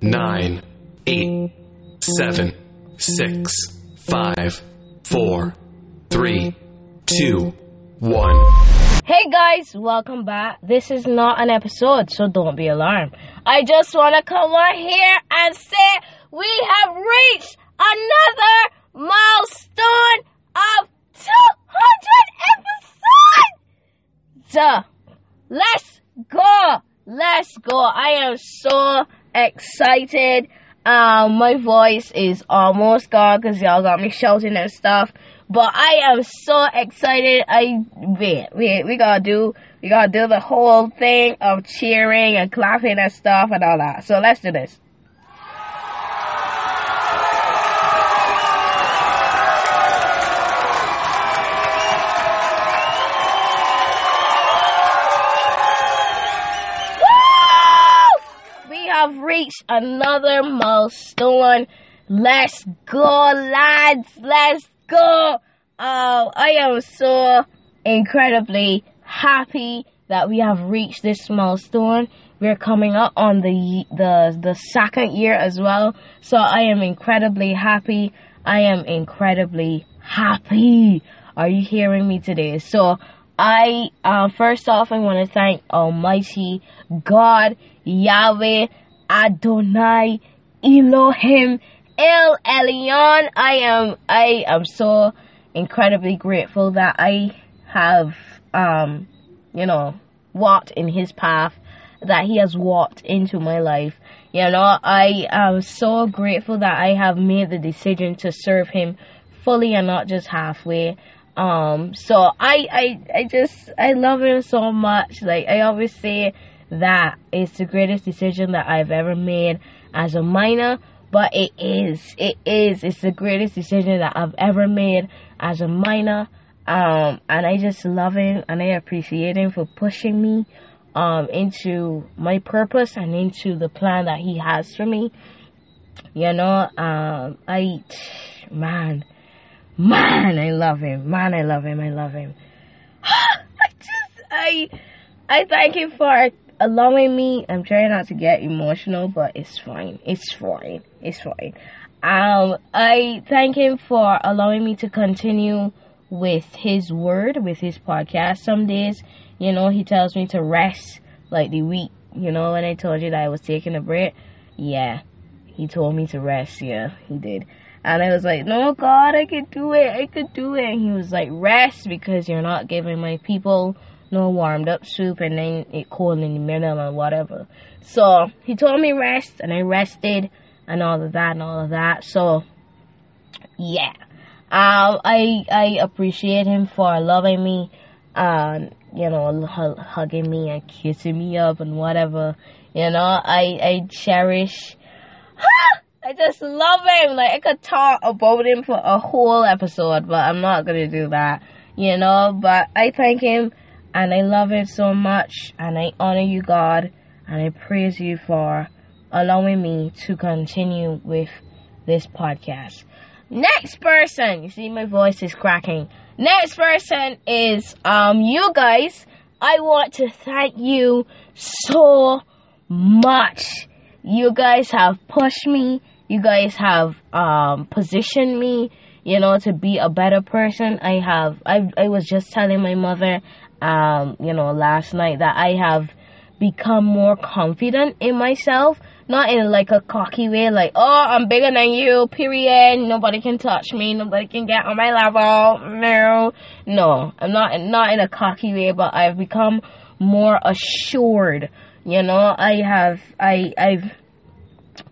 nine, eight, seven, six, five, four, three, two, one. Hey guys, welcome back. This is not an episode, so don't be alarmed. I just want to come on here and say we have reached another milestone of 200 episodes! Duh. Let's go! Let's go. I am so excited. Um, my voice is almost gone because y'all got me shouting and stuff. But I am so excited. I wait, we gotta do we gotta do the whole thing of cheering and clapping and stuff and all that. So let's do this. Reached another milestone. Let's go, lads. Let's go. Uh, I am so incredibly happy that we have reached this milestone. We're coming up on the the the second year as well, so I am incredibly happy. I am incredibly happy. Are you hearing me today? So I uh, first off I want to thank Almighty God Yahweh Adonai Elohim El Elyon. I am I am so incredibly grateful that I have um you know walked in his path that he has walked into my life. You know, I am so grateful that I have made the decision to serve him fully and not just halfway. Um so I I I just I love him so much. Like I always say that it's the greatest decision that I've ever made as a minor but it is it is it's the greatest decision that i've ever made as a minor. Um and i just love him and i appreciate him for pushing me um into my purpose and into the plan that he has for me. You know um i man man i love him. Man i love him. I love him. I just i i thank him for allowing me i'm trying not to get emotional but it's fine. It's fine. It's fine. Um i thank him for allowing me to continue with his word with his podcast. Some days you know he tells me to rest like the week. You know when i told you that i was taking a break? Yeah. He told me to rest. Yeah he did. And i was like no god i could do it. I could do it. And he was like rest because you're not giving my people no warmed up soup and then it cold in the middle and whatever. So he told me rest and I rested and all of that and all of that. So yeah. Um I I appreciate him for loving me and you know hugging me and kissing me up and whatever. You know, I I cherish I just love him. Like I could talk about him for a whole episode, but I'm not gonna do that. You know, but I thank him and I love it so much and I honor you God and I praise you for allowing me to continue with this podcast. Next person, you see my voice is cracking. Next person is um you guys. I want to thank you so much. You guys have pushed me. You guys have um positioned me, you know, to be a better person. I have I I was just telling my mother um, you know, last night that I have become more confident in myself. Not in like a cocky way, like, oh, I'm bigger than you, period. Nobody can touch me. Nobody can get on my level. No. No. I'm not, not in a cocky way, but I've become more assured. You know, I have, I, I've,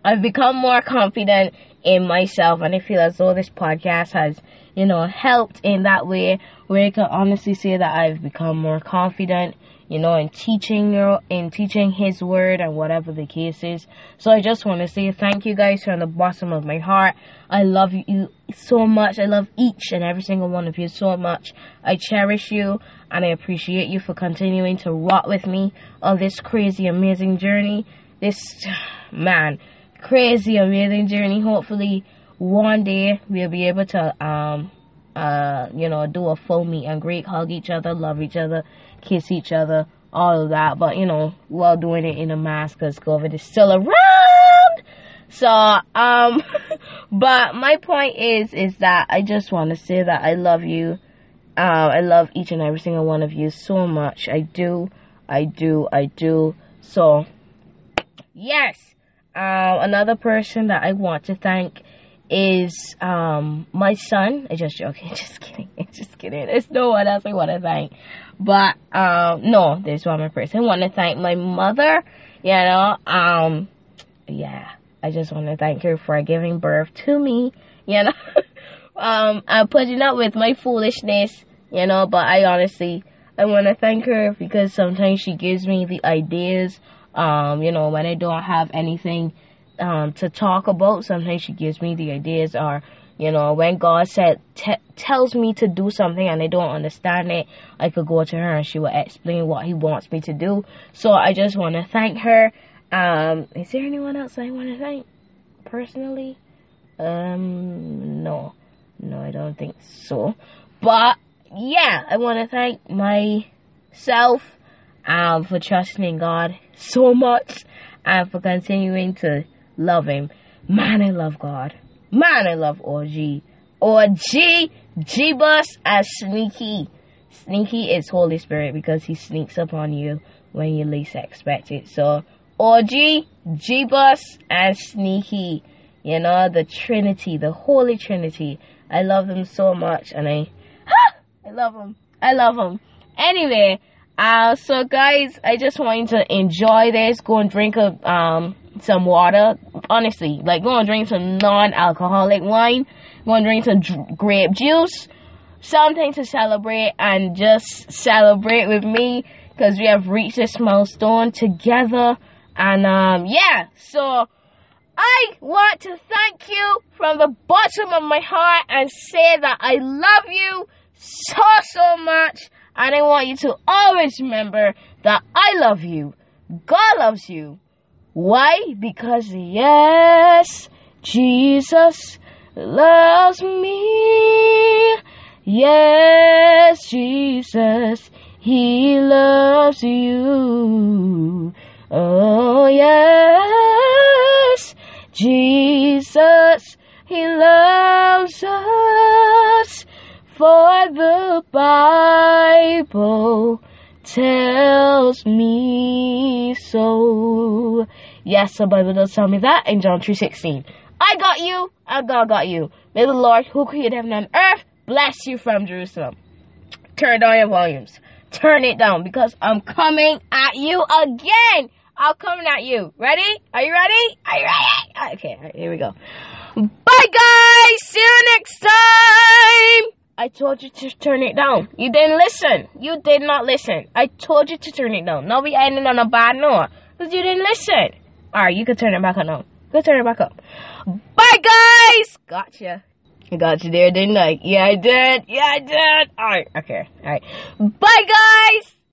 I've become more confident in myself and I feel as though this podcast has, you know, helped in that way where I can honestly say that I've become more confident, you know, in teaching in teaching his word and whatever the case is. So I just want to say thank you guys from the bottom of my heart. I love you so much. I love each and every single one of you so much. I cherish you and I appreciate you for continuing to rock with me on this crazy amazing journey. This man, crazy amazing journey. Hopefully one day we'll be able to um uh, you know, do a full meet and greet, hug each other, love each other, kiss each other, all of that. But, you know, while doing it in a mask because COVID is still around. So, um, but my point is, is that I just want to say that I love you. Uh, I love each and every single one of you so much. I do, I do, I do. So, yes. Um, another person that I want to thank is um my son. I just joking, just kidding, just kidding. There's no one else I want to thank, but um no, there's one more person. I want to thank my mother. You know, um, yeah, I just want to thank her for giving birth to me. You know, um, I'm putting up with my foolishness. You know, but I honestly I want to thank her because sometimes she gives me the ideas. Um, you know, when I don't have anything um, to talk about. Sometimes she gives me the ideas, or you know, when God said tells me to do something and I don't understand it, I could go to her and she will explain what He wants me to do. So I just want to thank her. Um, is there anyone else I want to thank personally? Um, no, no, I don't think so. But yeah, I want to thank myself um, for trusting in God so much and for continuing to love him. Man, I love God. Man, I love OG. OG, G-Bus, and Sneaky. Sneaky is Holy Spirit because he sneaks up on you when you least expect it. So, OG, G-Bus, and Sneaky. You know, the Trinity, the Holy Trinity. I love them so much and I, I love them. I love them. Anyway, uh, so guys, I just want you to enjoy this. Go and drink a, um, some water. Honestly, like go and drink some non-alcoholic wine. Go and drink some dr- grape juice. Something to celebrate and just celebrate with me because we have reached this milestone together. And um, yeah, so I want to thank you from the bottom of my heart and say that I love you so so much. And I want you to always remember that I love you. God loves you. Why? Because yes, Jesus loves me. Yes, Jesus, He loves you. Oh, yes, Jesus, He loves us. For the Bible tells me so. Yes, the Bible does tell me that in John 3.16. I got you, and God got you. May the Lord, who created heaven and earth, bless you from Jerusalem. Turn down your volumes. Turn it down, because I'm coming at you again. I'm coming at you. Ready? Are you ready? Are you ready? Okay, here we go. Bye, guys! See you next time! I told you to turn it down. You didn't listen. You did not listen. I told you to turn it down. Now we ending on a bad note because you didn't listen. All right, you can turn it back on. Go turn it back up. Bye, guys. Gotcha. I got you there, didn't I? Yeah, I did. Yeah, I did. All right. Okay. All right. Bye, guys.